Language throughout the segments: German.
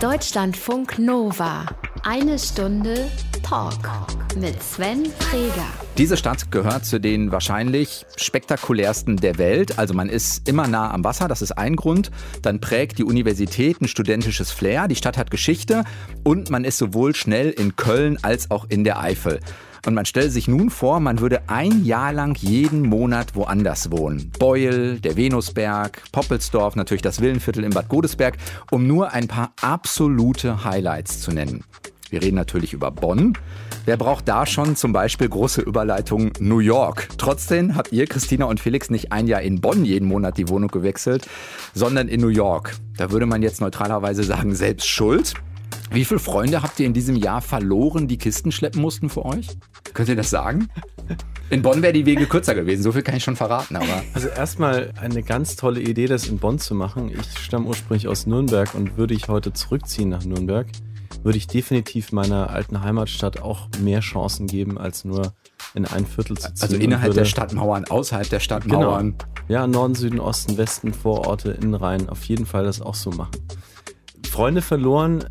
Deutschlandfunk Nova. Eine Stunde Talk mit Sven Freger. Diese Stadt gehört zu den wahrscheinlich spektakulärsten der Welt. Also man ist immer nah am Wasser, das ist ein Grund. Dann prägt die Universität ein studentisches Flair. Die Stadt hat Geschichte und man ist sowohl schnell in Köln als auch in der Eifel. Und man stellt sich nun vor, man würde ein Jahr lang jeden Monat woanders wohnen. Beul, der Venusberg, Poppelsdorf, natürlich das Villenviertel in Bad Godesberg, um nur ein paar absolute Highlights zu nennen. Wir reden natürlich über Bonn. Wer braucht da schon zum Beispiel große Überleitung New York? Trotzdem habt ihr, Christina und Felix, nicht ein Jahr in Bonn jeden Monat die Wohnung gewechselt, sondern in New York. Da würde man jetzt neutralerweise sagen, selbst schuld. Wie viele Freunde habt ihr in diesem Jahr verloren, die Kisten schleppen mussten für euch? Könnt ihr das sagen? In Bonn wäre die Wege kürzer gewesen, so viel kann ich schon verraten. Aber also erstmal eine ganz tolle Idee, das in Bonn zu machen. Ich stamme ursprünglich aus Nürnberg und würde ich heute zurückziehen nach Nürnberg, würde ich definitiv meiner alten Heimatstadt auch mehr Chancen geben, als nur in ein Viertel zu ziehen. Also innerhalb der Stadtmauern, außerhalb der Stadtmauern. Genau. Ja, Norden, Süden, Osten, Westen, Vororte, Innenrhein, auf jeden Fall das auch so machen. Freunde verloren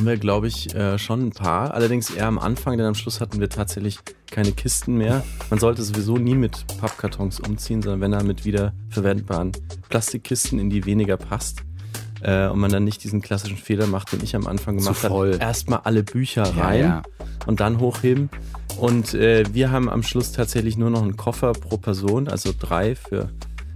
haben wir, glaube ich, äh, schon ein paar. Allerdings eher am Anfang, denn am Schluss hatten wir tatsächlich keine Kisten mehr. Man sollte sowieso nie mit Pappkartons umziehen, sondern wenn er mit wieder verwendbaren Plastikkisten, in die weniger passt. Äh, und man dann nicht diesen klassischen Fehler macht, den ich am Anfang gemacht habe. Erstmal alle Bücher rein ja, ja. und dann hochheben. Und äh, wir haben am Schluss tatsächlich nur noch einen Koffer pro Person, also drei für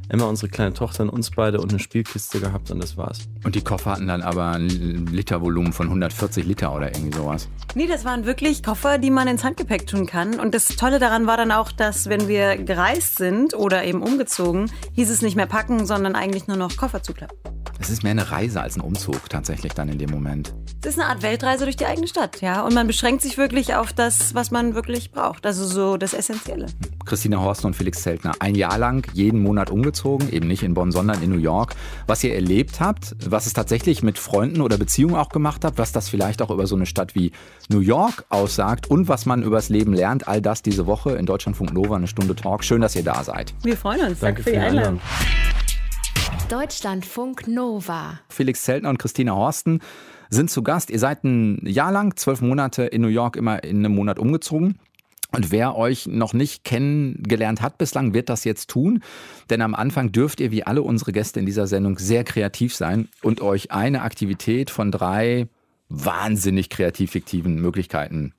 Emma, unsere kleine Tochter, und uns beide und eine Spielkiste gehabt und das war's. Und die Koffer hatten dann aber ein Litervolumen von 140 Liter oder irgendwie sowas. Nee, das waren wirklich Koffer, die man ins Handgepäck tun kann. Und das Tolle daran war dann auch, dass wenn wir gereist sind oder eben umgezogen, hieß es nicht mehr packen, sondern eigentlich nur noch Koffer zuklappen. Es ist mehr eine Reise als ein Umzug tatsächlich dann in dem Moment. Es ist eine Art Weltreise durch die eigene Stadt, ja. Und man beschränkt sich wirklich auf das, was man wirklich braucht. Also so das Essentielle. Christina Horst und Felix Zeltner, ein Jahr lang jeden Monat umgezogen, eben nicht in Bonn, sondern in New York. Was ihr erlebt habt, was es tatsächlich mit Freunden oder Beziehungen auch gemacht habt, was das vielleicht auch über so eine Stadt wie New York aussagt und was man übers Leben lernt, all das diese Woche in Deutschlandfunk Nova, eine Stunde Talk. Schön, dass ihr da seid. Wir freuen uns. Danke, Danke für die Einladung. Deutschlandfunk Nova. Felix Zeltner und Christina Horsten sind zu Gast. Ihr seid ein Jahr lang, zwölf Monate in New York, immer in einem Monat umgezogen. Und wer euch noch nicht kennengelernt hat bislang, wird das jetzt tun. Denn am Anfang dürft ihr, wie alle unsere Gäste in dieser Sendung, sehr kreativ sein und euch eine Aktivität von drei wahnsinnig kreativ fiktiven Möglichkeiten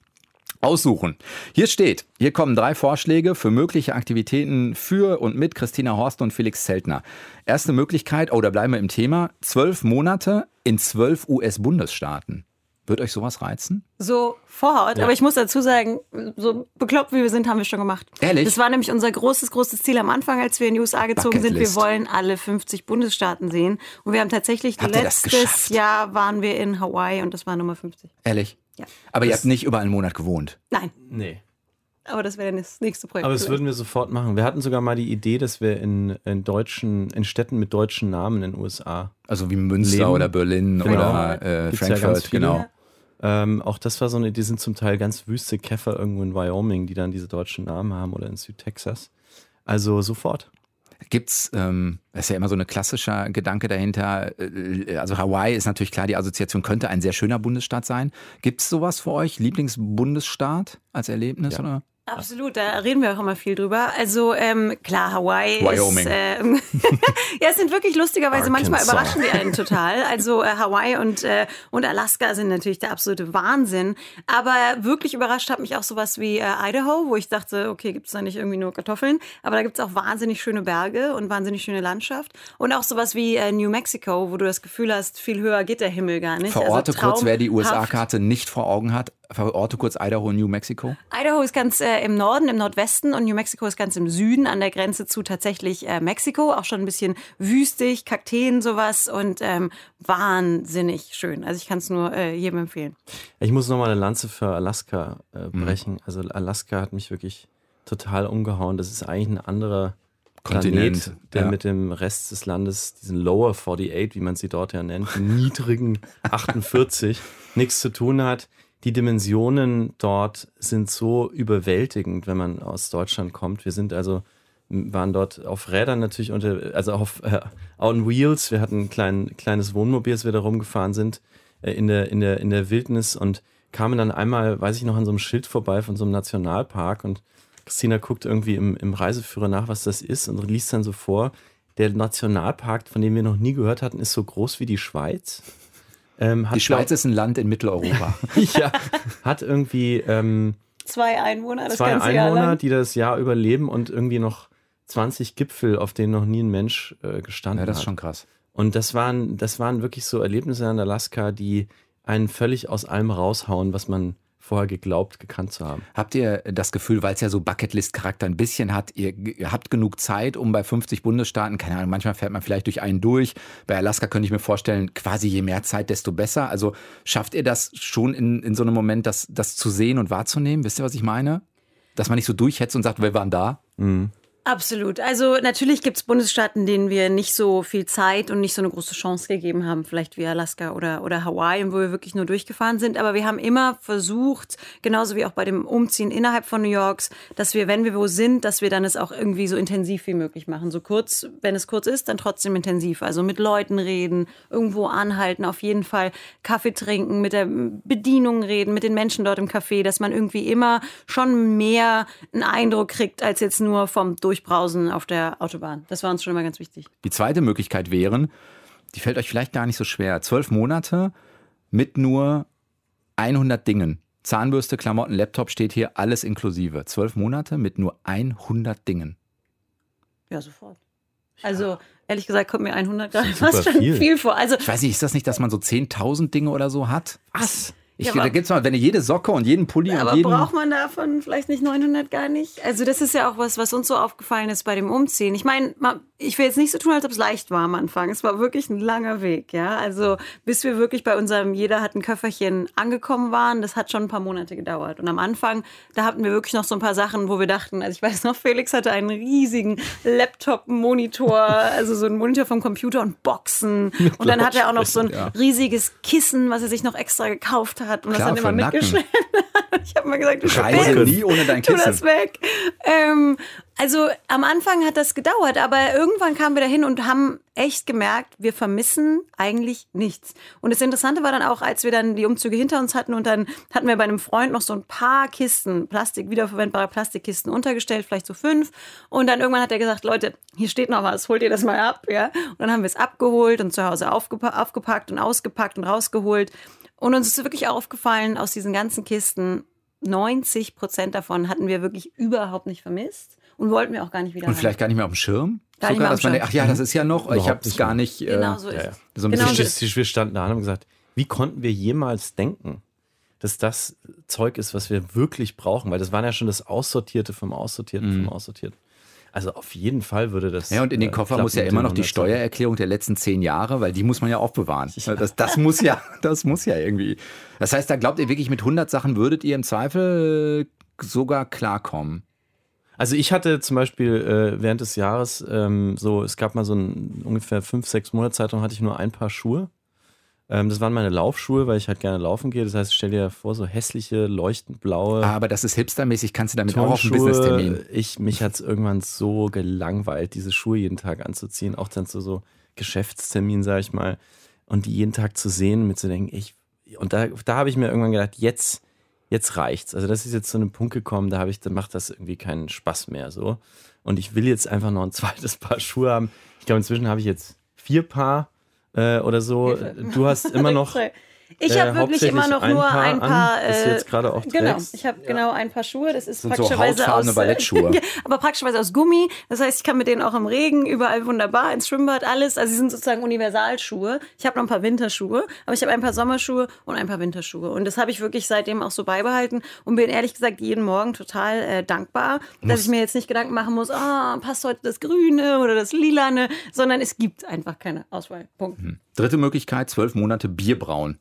aussuchen. Hier steht, hier kommen drei Vorschläge für mögliche Aktivitäten für und mit Christina Horst und Felix Zeltner. Erste Möglichkeit, oh, da bleiben wir im Thema, zwölf Monate in zwölf US-Bundesstaaten. Wird euch sowas reizen? Sofort. Ja. Aber ich muss dazu sagen, so bekloppt wie wir sind, haben wir schon gemacht. Ehrlich? Das war nämlich unser großes, großes Ziel am Anfang, als wir in die USA gezogen sind. Wir wollen alle 50 Bundesstaaten sehen. Und wir haben tatsächlich Habt letztes Jahr waren wir in Hawaii und das war Nummer 50. Ehrlich? Ja. Aber das ihr habt nicht überall einen Monat gewohnt? Nein. Nee. Aber das wäre das nächste Projekt. Aber das würden wir sofort machen. Wir hatten sogar mal die Idee, dass wir in, in deutschen, in Städten mit deutschen Namen in den USA. Also wie Münster leben. oder Berlin genau. oder äh, Frankfurt, ja genau. Ähm, auch das war so eine, die sind zum Teil ganz wüste Käfer irgendwo in Wyoming, die dann diese deutschen Namen haben oder in Südtexas. Also sofort. Gibt's, ähm, das ist ja immer so ein klassischer Gedanke dahinter, äh, also Hawaii ist natürlich klar, die Assoziation könnte ein sehr schöner Bundesstaat sein. Gibt es sowas für euch, Lieblingsbundesstaat als Erlebnis? Ja. Oder? Absolut, da reden wir auch immer viel drüber. Also ähm, klar, Hawaii Wyoming. ist... Äh, ja, es sind wirklich lustigerweise, Arkansas. manchmal überraschen die einen total. Also äh, Hawaii und, äh, und Alaska sind natürlich der absolute Wahnsinn. Aber wirklich überrascht hat mich auch sowas wie äh, Idaho, wo ich dachte, okay, gibt es da nicht irgendwie nur Kartoffeln? Aber da gibt es auch wahnsinnig schöne Berge und wahnsinnig schöne Landschaft. Und auch sowas wie äh, New Mexico, wo du das Gefühl hast, viel höher geht der Himmel gar nicht. Verorte also kurz, wer die USA-Karte nicht vor Augen hat. Verorte kurz Idaho und New Mexico. Idaho ist ganz äh, im Norden, im Nordwesten und New Mexico ist ganz im Süden an der Grenze zu tatsächlich äh, Mexiko. Auch schon ein bisschen wüstig, Kakteen, sowas und ähm, wahnsinnig schön. Also ich kann es nur äh, jedem empfehlen. Ich muss nochmal eine Lanze für Alaska äh, mhm. brechen. Mhm. Also Alaska hat mich wirklich total umgehauen. Das ist eigentlich ein anderer Kontinent, Planet, der ja. mit dem Rest des Landes, diesen Lower 48, wie man sie dort ja nennt, niedrigen 48, nichts zu tun hat die Dimensionen dort sind so überwältigend, wenn man aus Deutschland kommt. Wir sind also waren dort auf Rädern natürlich unter, also auf äh, on Wheels. Wir hatten ein klein, kleines Wohnmobil, als wir da rumgefahren sind. äh, in, der, in, der, in der Wildnis und kamen dann einmal, weiß ich noch, an so einem Schild vorbei von so einem Nationalpark und Christina guckt irgendwie im, im Reiseführer nach, was das ist und liest dann so vor, der Nationalpark, von dem wir noch nie gehört hatten, ist so groß wie die Schweiz. Ähm, die Schweiz ist ein Land in Mitteleuropa. ja, hat irgendwie ähm, zwei Einwohner, das zwei ganze Einwohner, Jahr lang. die das Jahr überleben und irgendwie noch 20 Gipfel, auf denen noch nie ein Mensch äh, gestanden hat. Ja, das ist schon krass. Und das waren, das waren wirklich so Erlebnisse in Alaska, die einen völlig aus allem raushauen, was man vorher geglaubt, gekannt zu haben. Habt ihr das Gefühl, weil es ja so Bucketlist-Charakter ein bisschen hat, ihr, ihr, habt genug Zeit, um bei 50 Bundesstaaten, keine Ahnung, manchmal fährt man vielleicht durch einen durch. Bei Alaska könnte ich mir vorstellen, quasi je mehr Zeit, desto besser. Also schafft ihr das schon in, in so einem Moment, das, das zu sehen und wahrzunehmen? Wisst ihr, was ich meine? Dass man nicht so durchhetzt und sagt, wir waren da? Mhm. Absolut. Also natürlich gibt es Bundesstaaten, denen wir nicht so viel Zeit und nicht so eine große Chance gegeben haben, vielleicht wie Alaska oder, oder Hawaii, wo wir wirklich nur durchgefahren sind. Aber wir haben immer versucht, genauso wie auch bei dem Umziehen innerhalb von New Yorks, dass wir, wenn wir wo sind, dass wir dann es auch irgendwie so intensiv wie möglich machen. So kurz, wenn es kurz ist, dann trotzdem intensiv. Also mit Leuten reden, irgendwo anhalten, auf jeden Fall Kaffee trinken, mit der Bedienung reden, mit den Menschen dort im Café, dass man irgendwie immer schon mehr einen Eindruck kriegt, als jetzt nur vom Durch Durchbrausen auf der Autobahn. Das war uns schon immer ganz wichtig. Die zweite Möglichkeit wären, die fällt euch vielleicht gar nicht so schwer. Zwölf Monate mit nur 100 Dingen. Zahnbürste, Klamotten, Laptop steht hier, alles inklusive. Zwölf Monate mit nur 100 Dingen. Ja, sofort. Also, ehrlich gesagt, kommt mir 100 gerade fast schon viel. viel vor. Also, ich weiß nicht, ist das nicht, dass man so 10.000 Dinge oder so hat? Was? Ich, ja, da gibt's mal, wenn ihr jede Socke und jeden Pulli aber und jeden... braucht man davon vielleicht nicht 900 gar nicht? Also das ist ja auch was, was uns so aufgefallen ist bei dem Umziehen. Ich meine, ich will jetzt nicht so tun, als ob es leicht war am Anfang. Es war wirklich ein langer Weg, ja. Also bis wir wirklich bei unserem Jeder hat ein Köfferchen angekommen waren, das hat schon ein paar Monate gedauert. Und am Anfang, da hatten wir wirklich noch so ein paar Sachen, wo wir dachten, also ich weiß noch, Felix hatte einen riesigen Laptop-Monitor, also so einen Monitor vom Computer und Boxen. Und dann hat er auch noch so ein riesiges Kissen, was er sich noch extra gekauft hat hat und Klar, das dann immer mitgeschleppt hat. Ich habe mal gesagt, du Reise nie ohne dein Kissen. Tu das weg. Ähm, also am Anfang hat das gedauert, aber irgendwann kamen wir dahin und haben echt gemerkt, wir vermissen eigentlich nichts. Und das Interessante war dann auch, als wir dann die Umzüge hinter uns hatten und dann hatten wir bei einem Freund noch so ein paar Kisten, Plastik, wiederverwendbare Plastikkisten untergestellt, vielleicht so fünf. Und dann irgendwann hat er gesagt, Leute, hier steht noch was, holt ihr das mal ab, ja? Und dann haben wir es abgeholt und zu Hause aufgepackt und ausgepackt und rausgeholt. Und uns ist wirklich aufgefallen, aus diesen ganzen Kisten, 90 Prozent davon hatten wir wirklich überhaupt nicht vermisst und wollten wir auch gar nicht wieder. Und rein. vielleicht gar nicht mehr auf dem Schirm? Gar Sogar, nicht mehr auf dem Schirm. ach ja, das ist ja noch, Überhaupt ich habe es gar nicht. Äh, genau so ist ja, ja. So ein genau bisschen wir standen da und haben gesagt, wie konnten wir jemals denken, dass das Zeug ist, was wir wirklich brauchen? Weil das waren ja schon das Aussortierte vom Aussortierten mhm. vom Aussortierten. Also auf jeden Fall würde das. Ja, und in den äh, Koffer muss ja immer noch die Steuererklärung der letzten zehn Jahre, weil die muss man ja aufbewahren. Ja. Das, das muss ja, das muss ja irgendwie. Das heißt, da glaubt ihr wirklich, mit 100 Sachen würdet ihr im Zweifel sogar klarkommen? Also ich hatte zum Beispiel äh, während des Jahres ähm, so, es gab mal so ein ungefähr fünf, sechs Monate Zeitraum, hatte ich nur ein Paar Schuhe. Ähm, das waren meine Laufschuhe, weil ich halt gerne laufen gehe. Das heißt, stell dir vor, so hässliche, leuchtend blaue. Ah, aber das ist hipstermäßig, kannst du damit Turnschuhe. auch auf einen Business-Termin. Ich, mich hat es irgendwann so gelangweilt, diese Schuhe jeden Tag anzuziehen. Auch dann zu so Geschäftstermin, sag ich mal. Und die jeden Tag zu sehen, mit zu denken, ich. Und da, da habe ich mir irgendwann gedacht, jetzt, jetzt reicht's. Also das ist jetzt zu einem Punkt gekommen, da habe ich, da macht das irgendwie keinen Spaß mehr so. Und ich will jetzt einfach noch ein zweites Paar Schuhe haben. Ich glaube, inzwischen habe ich jetzt vier Paar äh, oder so. Du hast immer noch ich habe äh, wirklich immer noch nur Paar ein paar. An, äh, jetzt gerade auch genau, ich habe ja. genau ein paar Schuhe. Das ist sind praktischerweise so aus Ballettschuhe. aber praktischerweise aus Gummi. Das heißt, ich kann mit denen auch im Regen überall wunderbar ins Schwimmbad alles. Also sie sind sozusagen Universalschuhe. Ich habe noch ein paar Winterschuhe, aber ich habe ein paar Sommerschuhe und ein paar Winterschuhe. Und das habe ich wirklich seitdem auch so beibehalten und bin ehrlich gesagt jeden Morgen total äh, dankbar, muss. dass ich mir jetzt nicht Gedanken machen muss, oh, passt heute das Grüne oder das Lilane, sondern es gibt einfach keine Auswahl. Punkt. Hm. Dritte Möglichkeit: zwölf Monate Bier brauen.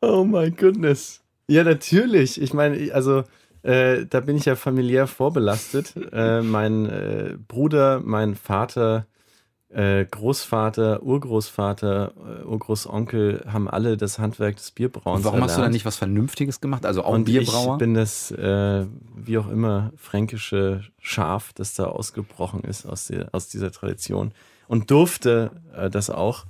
Oh mein goodness. Ja, natürlich. Ich meine, also äh, da bin ich ja familiär vorbelastet. Äh, mein äh, Bruder, mein Vater, äh, Großvater, Urgroßvater, äh, Urgroßonkel haben alle das Handwerk des Bierbrauens. Und warum erlernt. hast du da nicht was Vernünftiges gemacht? Also auch Und Bierbrauer? Ich bin das, äh, wie auch immer, fränkische Schaf, das da ausgebrochen ist aus, der, aus dieser Tradition. Und durfte äh, das auch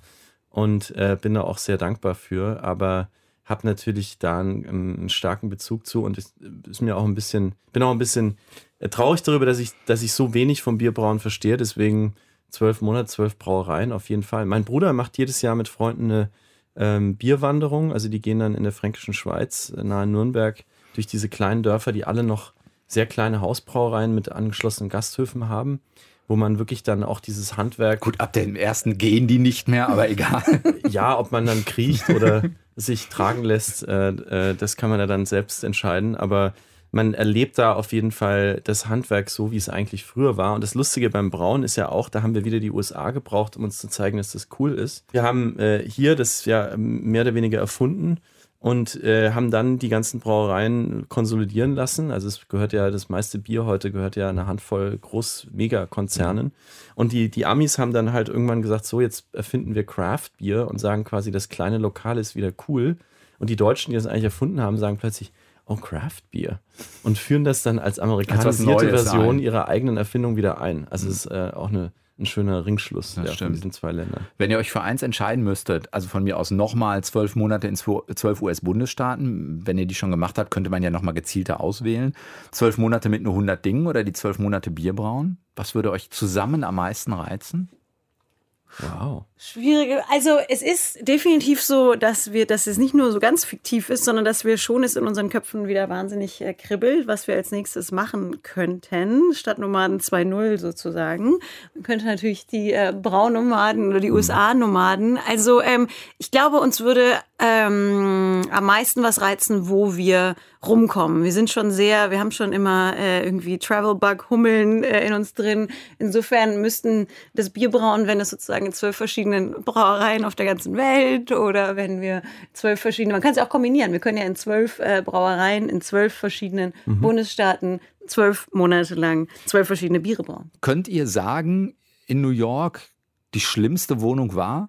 und äh, bin da auch sehr dankbar für, aber habe natürlich da einen, einen, starken Bezug zu und ist, ist mir auch ein bisschen, bin auch ein bisschen äh, traurig darüber, dass ich, dass ich so wenig vom Bierbrauen verstehe, deswegen zwölf Monate, zwölf Brauereien auf jeden Fall. Mein Bruder macht jedes Jahr mit Freunden eine ähm, Bierwanderung, also die gehen dann in der fränkischen Schweiz äh, nahe Nürnberg durch diese kleinen Dörfer, die alle noch sehr kleine Hausbrauereien mit angeschlossenen Gasthöfen haben wo man wirklich dann auch dieses Handwerk. Gut, ab dem ersten gehen die nicht mehr, aber egal. ja, ob man dann kriecht oder sich tragen lässt, äh, äh, das kann man ja dann selbst entscheiden. Aber man erlebt da auf jeden Fall das Handwerk so, wie es eigentlich früher war. Und das Lustige beim Brauen ist ja auch, da haben wir wieder die USA gebraucht, um uns zu zeigen, dass das cool ist. Wir haben äh, hier das ja mehr oder weniger erfunden und äh, haben dann die ganzen Brauereien konsolidieren lassen. Also es gehört ja, das meiste Bier heute gehört ja einer Handvoll Groß-Megakonzernen. Und die, die Amis haben dann halt irgendwann gesagt, so jetzt erfinden wir Craft-Bier und sagen quasi, das kleine Lokal ist wieder cool. Und die Deutschen, die das eigentlich erfunden haben, sagen plötzlich, oh, Craft-Bier. Und führen das dann als amerikanisierte Version ihrer eigenen Erfindung wieder ein. Also es ist äh, auch eine ein schöner Ringschluss ja, von diesen zwei Ländern. Wenn ihr euch für eins entscheiden müsstet, also von mir aus nochmal zwölf Monate in zwölf US-Bundesstaaten, wenn ihr die schon gemacht habt, könnte man ja nochmal gezielter auswählen. Zwölf Monate mit nur 100 Dingen oder die zwölf Monate Bier brauen? Was würde euch zusammen am meisten reizen? Wow. Schwierige. Also es ist definitiv so, dass wir, dass es nicht nur so ganz fiktiv ist, sondern dass wir schon es in unseren Köpfen wieder wahnsinnig äh, kribbelt, was wir als nächstes machen könnten, statt Nomaden 2.0 sozusagen. Man könnte natürlich die äh, Braunomaden oder die mhm. USA-Nomaden. Also ähm, ich glaube, uns würde ähm, am meisten was reizen, wo wir rumkommen. Wir sind schon sehr, wir haben schon immer äh, irgendwie Travel-Bug, Hummeln äh, in uns drin. Insofern müssten das Bier brauen, wenn es sozusagen in zwölf verschiedenen Brauereien auf der ganzen Welt oder wenn wir zwölf verschiedene, man kann es ja auch kombinieren. Wir können ja in zwölf äh, Brauereien in zwölf verschiedenen mhm. Bundesstaaten zwölf Monate lang zwölf verschiedene Biere brauen. Könnt ihr sagen, in New York die schlimmste Wohnung war?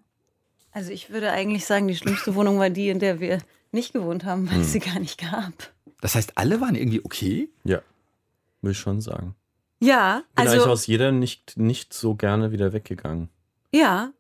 Also ich würde eigentlich sagen, die schlimmste Wohnung war die, in der wir nicht gewohnt haben, weil hm. es sie gar nicht gab. Das heißt, alle waren irgendwie okay? Ja, will ich schon sagen. Ja, Bin also eigentlich aus jeder nicht, nicht so gerne wieder weggegangen. Ja,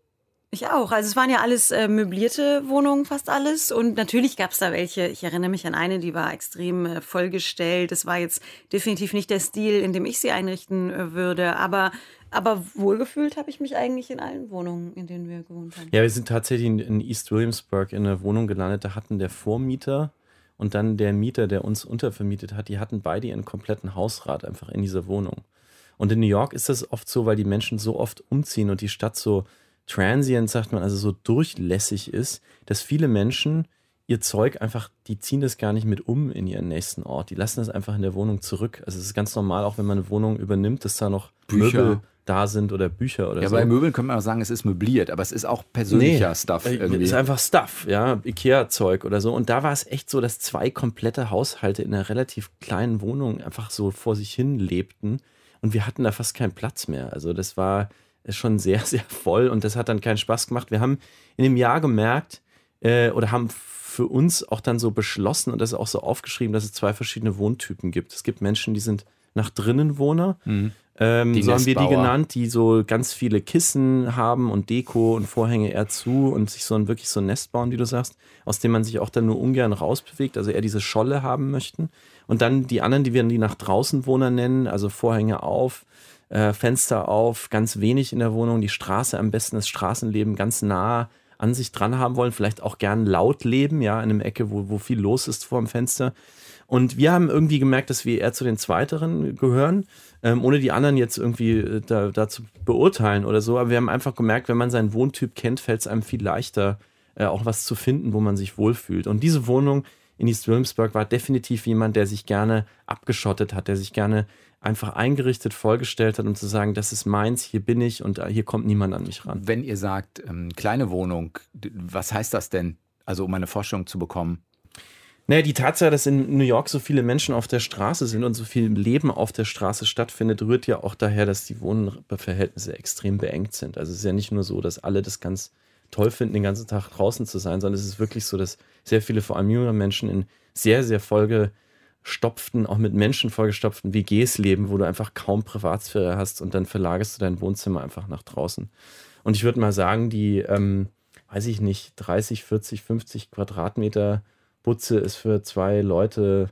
ich auch. Also es waren ja alles äh, möblierte Wohnungen, fast alles. Und natürlich gab es da welche. Ich erinnere mich an eine, die war extrem äh, vollgestellt. Das war jetzt definitiv nicht der Stil, in dem ich sie einrichten äh, würde. Aber aber wohlgefühlt habe ich mich eigentlich in allen Wohnungen, in denen wir gewohnt haben. Ja, wir sind tatsächlich in, in East Williamsburg in einer Wohnung gelandet. Da hatten der Vormieter und dann der Mieter, der uns untervermietet hat, die hatten beide ihren kompletten Hausrat einfach in dieser Wohnung. Und in New York ist das oft so, weil die Menschen so oft umziehen und die Stadt so transient, sagt man, also so durchlässig ist, dass viele Menschen ihr Zeug einfach, die ziehen das gar nicht mit um in ihren nächsten Ort. Die lassen das einfach in der Wohnung zurück. Also es ist ganz normal, auch wenn man eine Wohnung übernimmt, dass da noch Bücher. Möbel da sind oder Bücher oder ja, so. Ja, bei Möbeln können wir auch sagen, es ist möbliert, aber es ist auch persönlicher nee, Stuff äh, irgendwie. Es ist einfach Stuff, ja, Ikea-Zeug oder so. Und da war es echt so, dass zwei komplette Haushalte in einer relativ kleinen Wohnung einfach so vor sich hin lebten und wir hatten da fast keinen Platz mehr. Also das war schon sehr, sehr voll und das hat dann keinen Spaß gemacht. Wir haben in dem Jahr gemerkt äh, oder haben für uns auch dann so beschlossen und das ist auch so aufgeschrieben, dass es zwei verschiedene Wohntypen gibt. Es gibt Menschen, die sind nach drinnen Wohner. Mhm. Ähm, so haben wir die genannt, die so ganz viele Kissen haben und Deko und Vorhänge eher zu und sich so ein wirklich so ein Nest bauen, wie du sagst, aus dem man sich auch dann nur ungern rausbewegt, also eher diese Scholle haben möchten. Und dann die anderen, die wir die nach draußen Wohner nennen, also Vorhänge auf, äh, Fenster auf, ganz wenig in der Wohnung, die Straße am besten, das Straßenleben ganz nah an sich dran haben wollen, vielleicht auch gern laut leben, ja, in einem Ecke, wo, wo viel los ist vor dem Fenster. Und wir haben irgendwie gemerkt, dass wir eher zu den Zweiteren gehören, ähm, ohne die anderen jetzt irgendwie äh, da, da zu beurteilen oder so. Aber wir haben einfach gemerkt, wenn man seinen Wohntyp kennt, fällt es einem viel leichter, äh, auch was zu finden, wo man sich wohlfühlt. Und diese Wohnung in East Williamsburg war definitiv jemand, der sich gerne abgeschottet hat, der sich gerne einfach eingerichtet, vorgestellt hat, um zu sagen, das ist meins, hier bin ich und hier kommt niemand an mich ran. Wenn ihr sagt, ähm, kleine Wohnung, was heißt das denn? Also um eine Vorstellung zu bekommen. Naja, die Tatsache, dass in New York so viele Menschen auf der Straße sind und so viel Leben auf der Straße stattfindet, rührt ja auch daher, dass die Wohnverhältnisse extrem beengt sind. Also es ist ja nicht nur so, dass alle das ganz toll finden, den ganzen Tag draußen zu sein, sondern es ist wirklich so, dass sehr viele, vor allem junge Menschen, in sehr, sehr vollgestopften, auch mit Menschen vollgestopften WGs leben, wo du einfach kaum Privatsphäre hast und dann verlagerst du dein Wohnzimmer einfach nach draußen. Und ich würde mal sagen, die, ähm, weiß ich nicht, 30, 40, 50 Quadratmeter Butze ist für zwei Leute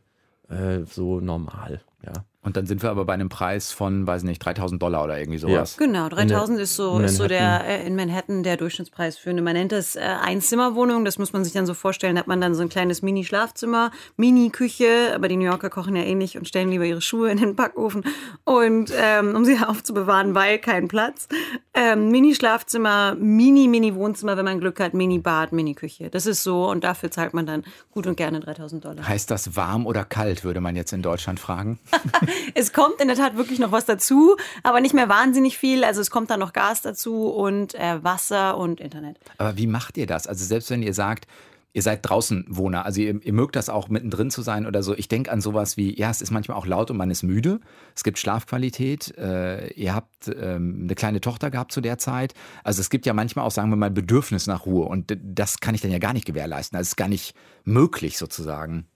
äh, so normal, ja. Und dann sind wir aber bei einem Preis von, weiß nicht, 3000 Dollar oder irgendwie sowas. Ja. Genau, 3000 ist so, ist so der äh, in Manhattan der Durchschnittspreis für eine, man nennt das äh, Einzimmerwohnung. Das muss man sich dann so vorstellen, hat man dann so ein kleines Mini-Schlafzimmer, Mini-Küche, aber die New Yorker kochen ja ähnlich eh und stellen lieber ihre Schuhe in den Backofen und ähm, um sie aufzubewahren, weil kein Platz. Ähm, Mini-Schlafzimmer, Mini-Mini-Wohnzimmer, wenn man Glück hat, Mini-Bad, Mini-Küche. Das ist so und dafür zahlt man dann gut und gerne 3000 Dollar. Heißt das warm oder kalt, würde man jetzt in Deutschland fragen? es kommt in der Tat wirklich noch was dazu, aber nicht mehr wahnsinnig viel. Also es kommt dann noch Gas dazu und äh, Wasser und Internet. Aber wie macht ihr das? Also selbst wenn ihr sagt, ihr seid draußen Wohner, also ihr, ihr mögt das auch mittendrin zu sein oder so. Ich denke an sowas wie, ja, es ist manchmal auch laut und man ist müde. Es gibt Schlafqualität. Äh, ihr habt ähm, eine kleine Tochter gehabt zu der Zeit. Also es gibt ja manchmal auch, sagen wir mal, Bedürfnis nach Ruhe und das kann ich dann ja gar nicht gewährleisten. Das ist gar nicht möglich sozusagen.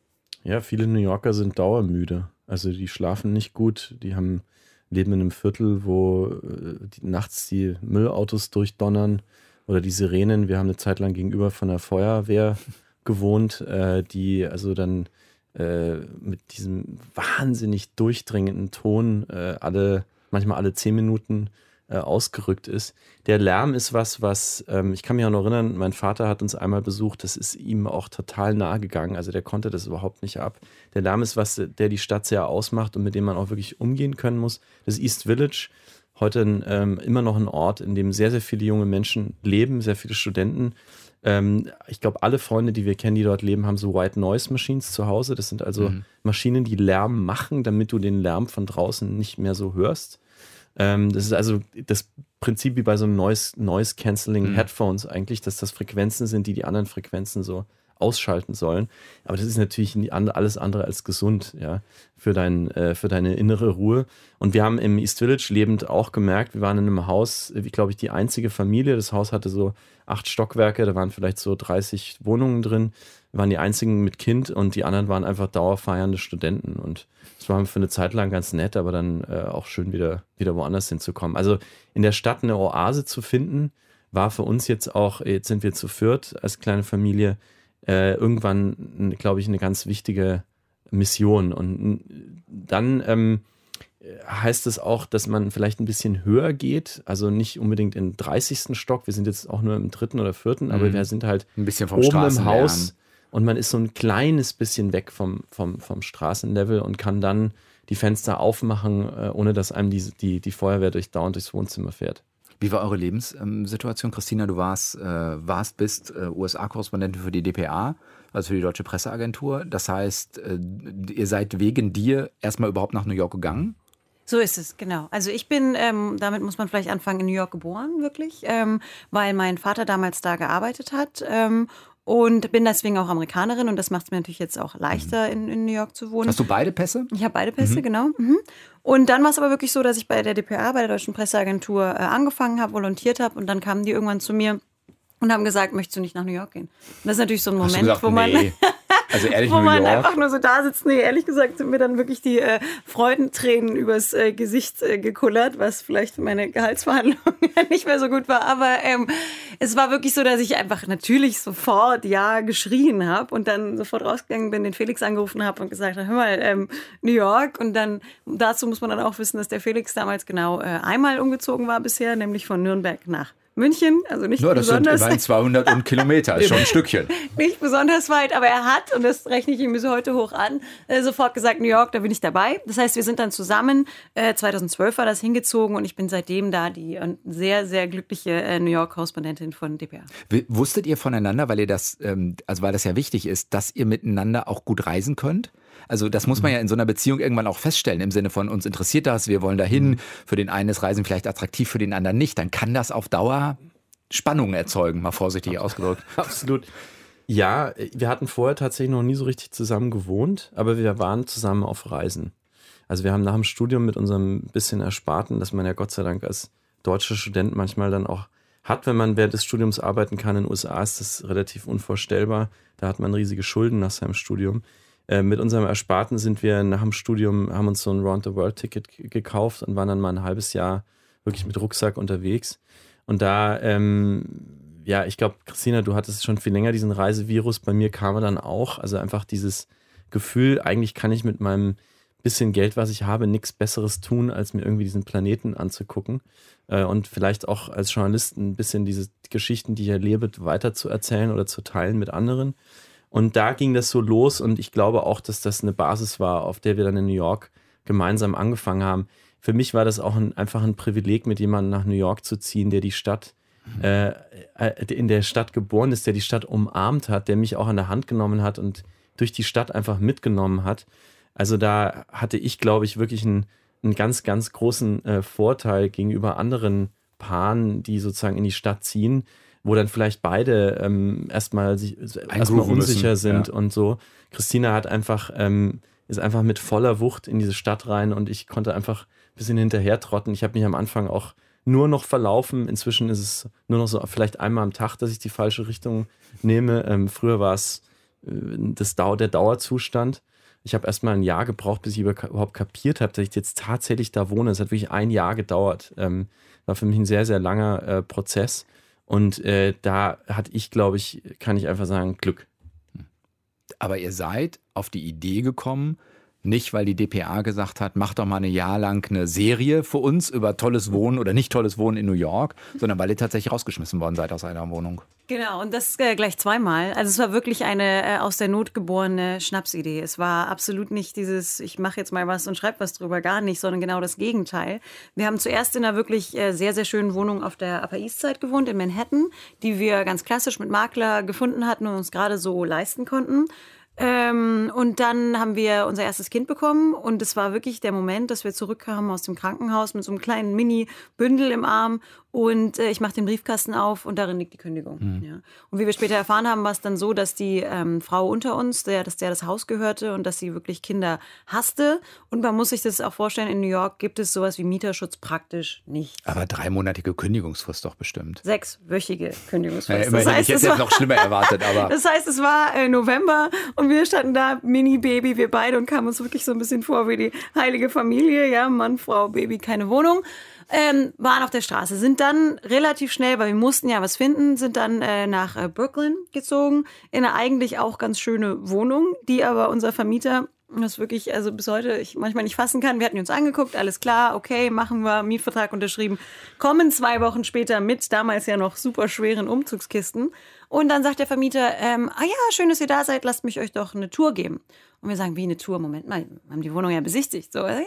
Ja, viele New Yorker sind dauermüde. Also die schlafen nicht gut, die haben leben in einem Viertel, wo äh, die, nachts die Müllautos durchdonnern oder die Sirenen. Wir haben eine Zeit lang gegenüber von der Feuerwehr gewohnt, äh, die also dann äh, mit diesem wahnsinnig durchdringenden Ton äh, alle, manchmal alle zehn Minuten äh, ausgerückt ist. Der Lärm ist was, was, ähm, ich kann mich auch noch erinnern, mein Vater hat uns einmal besucht, das ist ihm auch total nahe gegangen. Also der konnte das überhaupt nicht ab. Der Lärm ist was, der die Stadt sehr ausmacht und mit dem man auch wirklich umgehen können muss. Das East Village, heute ähm, immer noch ein Ort, in dem sehr, sehr viele junge Menschen leben, sehr viele Studenten. Ähm, ich glaube, alle Freunde, die wir kennen, die dort leben, haben so White Noise Machines zu Hause. Das sind also mhm. Maschinen, die Lärm machen, damit du den Lärm von draußen nicht mehr so hörst. Ähm, das ist also das Prinzip wie bei so einem Noise, Noise Cancelling mhm. Headphones eigentlich, dass das Frequenzen sind, die die anderen Frequenzen so ausschalten sollen. Aber das ist natürlich alles andere als gesund, ja, für, dein, äh, für deine innere Ruhe. Und wir haben im East Village lebend auch gemerkt, wir waren in einem Haus, wie glaube ich, die einzige Familie. Das Haus hatte so acht Stockwerke, da waren vielleicht so 30 Wohnungen drin. Waren die einzigen mit Kind und die anderen waren einfach dauerfeiernde Studenten. Und es war für eine Zeit lang ganz nett, aber dann äh, auch schön wieder, wieder woanders hinzukommen. Also in der Stadt eine Oase zu finden, war für uns jetzt auch, jetzt sind wir zu viert als kleine Familie, äh, irgendwann, glaube ich, eine ganz wichtige Mission. Und dann ähm, heißt es auch, dass man vielleicht ein bisschen höher geht, also nicht unbedingt im 30. Stock, wir sind jetzt auch nur im dritten oder vierten, aber mhm. wir sind halt ein bisschen vom oben im Haus und man ist so ein kleines bisschen weg vom, vom, vom Straßenlevel und kann dann die Fenster aufmachen, äh, ohne dass einem die, die, die Feuerwehr durch dauernd durchs Wohnzimmer fährt. Wie war eure Lebenssituation, Christina? Du warst, äh, warst bist äh, USA-Korrespondentin für die DPA, also für die Deutsche Presseagentur. Das heißt, äh, ihr seid wegen dir erstmal überhaupt nach New York gegangen? So ist es, genau. Also ich bin, ähm, damit muss man vielleicht anfangen, in New York geboren, wirklich, ähm, weil mein Vater damals da gearbeitet hat ähm, und bin deswegen auch Amerikanerin und das macht es mir natürlich jetzt auch leichter, in, in, New York zu wohnen. Hast du beide Pässe? Ich habe beide Pässe, mhm. genau. Mhm. Und dann war es aber wirklich so, dass ich bei der DPA, bei der Deutschen Presseagentur, äh, angefangen habe, volontiert habe und dann kamen die irgendwann zu mir und haben gesagt, möchtest du nicht nach New York gehen? Und das ist natürlich so ein Moment, gesagt, wo man. Nee. Also ehrlich, Wo man einfach nur so da sitzt. Nee, ehrlich gesagt sind mir dann wirklich die äh, Freudentränen übers äh, Gesicht äh, gekullert, was vielleicht für meine Gehaltsverhandlungen nicht mehr so gut war. Aber ähm, es war wirklich so, dass ich einfach natürlich sofort Ja geschrien habe und dann sofort rausgegangen bin, den Felix angerufen habe und gesagt habe, hör mal, ähm, New York. Und dann dazu muss man dann auch wissen, dass der Felix damals genau äh, einmal umgezogen war bisher, nämlich von Nürnberg nach München, also nicht Nur, das besonders. Sind 200 und Kilometer, ist schon ein Stückchen. nicht besonders weit, aber er hat, und das rechne ich ihm bis heute hoch an, äh, sofort gesagt, New York, da bin ich dabei. Das heißt, wir sind dann zusammen, äh, 2012 war das hingezogen und ich bin seitdem da die äh, sehr, sehr glückliche äh, New York-Korrespondentin von DPA. Wusstet ihr voneinander, weil ihr das, ähm, also weil das ja wichtig ist, dass ihr miteinander auch gut reisen könnt? Also das muss man ja in so einer Beziehung irgendwann auch feststellen, im Sinne von uns interessiert das, wir wollen dahin. Mhm. Für den einen ist Reisen vielleicht attraktiv, für den anderen nicht. Dann kann das auf Dauer Spannungen erzeugen, mal vorsichtig ausgedrückt. Absolut. Ja, wir hatten vorher tatsächlich noch nie so richtig zusammen gewohnt, aber wir waren zusammen auf Reisen. Also wir haben nach dem Studium mit unserem bisschen Ersparten, das man ja Gott sei Dank als deutscher Student manchmal dann auch hat, wenn man während des Studiums arbeiten kann. In den USA ist das relativ unvorstellbar. Da hat man riesige Schulden nach seinem Studium. Äh, mit unserem Ersparten sind wir nach dem Studium, haben uns so ein Round-the-World-Ticket gekauft und waren dann mal ein halbes Jahr wirklich mit Rucksack unterwegs. Und da, ähm, ja, ich glaube, Christina, du hattest schon viel länger diesen Reisevirus. Bei mir kam er dann auch. Also einfach dieses Gefühl, eigentlich kann ich mit meinem bisschen Geld, was ich habe, nichts Besseres tun, als mir irgendwie diesen Planeten anzugucken äh, und vielleicht auch als Journalist ein bisschen diese Geschichten, die ich erlebe, weiter zu erzählen oder zu teilen mit anderen. Und da ging das so los und ich glaube auch, dass das eine Basis war, auf der wir dann in New York gemeinsam angefangen haben. Für mich war das auch ein, einfach ein Privileg, mit jemandem nach New York zu ziehen, der die Stadt äh, äh in der Stadt geboren ist, der die Stadt umarmt hat, der mich auch an der Hand genommen hat und durch die Stadt einfach mitgenommen hat. Also da hatte ich, glaube ich, wirklich einen, einen ganz, ganz großen äh, Vorteil gegenüber anderen Paaren, die sozusagen in die Stadt ziehen, wo dann vielleicht beide ähm, erstmal, sich, erstmal unsicher müssen, sind ja. und so. Christina hat einfach, ähm, ist einfach mit voller Wucht in diese Stadt rein und ich konnte einfach ein bisschen hinterher trotten. Ich habe mich am Anfang auch nur noch verlaufen. Inzwischen ist es nur noch so vielleicht einmal am Tag, dass ich die falsche Richtung nehme. Ähm, früher war es äh, das Dau der Dauerzustand. Ich habe erstmal ein Jahr gebraucht, bis ich überhaupt kapiert habe, dass ich jetzt tatsächlich da wohne. Es hat wirklich ein Jahr gedauert. Ähm, war für mich ein sehr, sehr langer äh, Prozess. Und äh, da hatte ich, glaube ich, kann ich einfach sagen, Glück. Aber ihr seid auf die Idee gekommen, nicht, weil die DPA gesagt hat, mach doch mal ein Jahr lang eine Serie für uns über tolles Wohnen oder nicht tolles Wohnen in New York, sondern weil ihr tatsächlich rausgeschmissen worden seid aus einer Wohnung. Genau, und das äh, gleich zweimal. Also es war wirklich eine äh, aus der Not geborene Schnapsidee. Es war absolut nicht dieses, ich mache jetzt mal was und schreibe was drüber, gar nicht, sondern genau das Gegenteil. Wir haben zuerst in einer wirklich äh, sehr, sehr schönen Wohnung auf der Upper East Side gewohnt, in Manhattan, die wir ganz klassisch mit Makler gefunden hatten und uns gerade so leisten konnten. Ähm, und dann haben wir unser erstes Kind bekommen und es war wirklich der Moment, dass wir zurückkamen aus dem Krankenhaus mit so einem kleinen Mini-Bündel im Arm und äh, ich mache den Briefkasten auf und darin liegt die Kündigung. Mhm. Ja. Und wie wir später erfahren haben, war es dann so, dass die ähm, Frau unter uns, der, dass der das Haus gehörte und dass sie wirklich Kinder hasste. Und man muss sich das auch vorstellen, in New York gibt es sowas wie Mieterschutz praktisch nicht. Aber dreimonatige Kündigungsfrist doch bestimmt. Sechswöchige Kündigungsfrist. Ja, das heißt, ich hätte es noch schlimmer erwartet. Aber das heißt, es war äh, November und wir standen da, Mini-Baby, wir beide und kamen uns wirklich so ein bisschen vor wie die heilige Familie. Ja, Mann, Frau, Baby, keine Wohnung ähm, waren auf der Straße, sind dann relativ schnell, weil wir mussten ja was finden, sind dann äh, nach äh, Brooklyn gezogen, in eine eigentlich auch ganz schöne Wohnung, die aber unser Vermieter das wirklich, also bis heute ich manchmal nicht fassen kann. Wir hatten uns angeguckt, alles klar, okay, machen wir, Mietvertrag unterschrieben, kommen zwei Wochen später mit damals ja noch super schweren Umzugskisten. Und dann sagt der Vermieter, ähm, ah ja, schön, dass ihr da seid, lasst mich euch doch eine Tour geben. Und wir sagen, wie eine Tour? Moment mal, wir haben die Wohnung ja besichtigt. So, ja,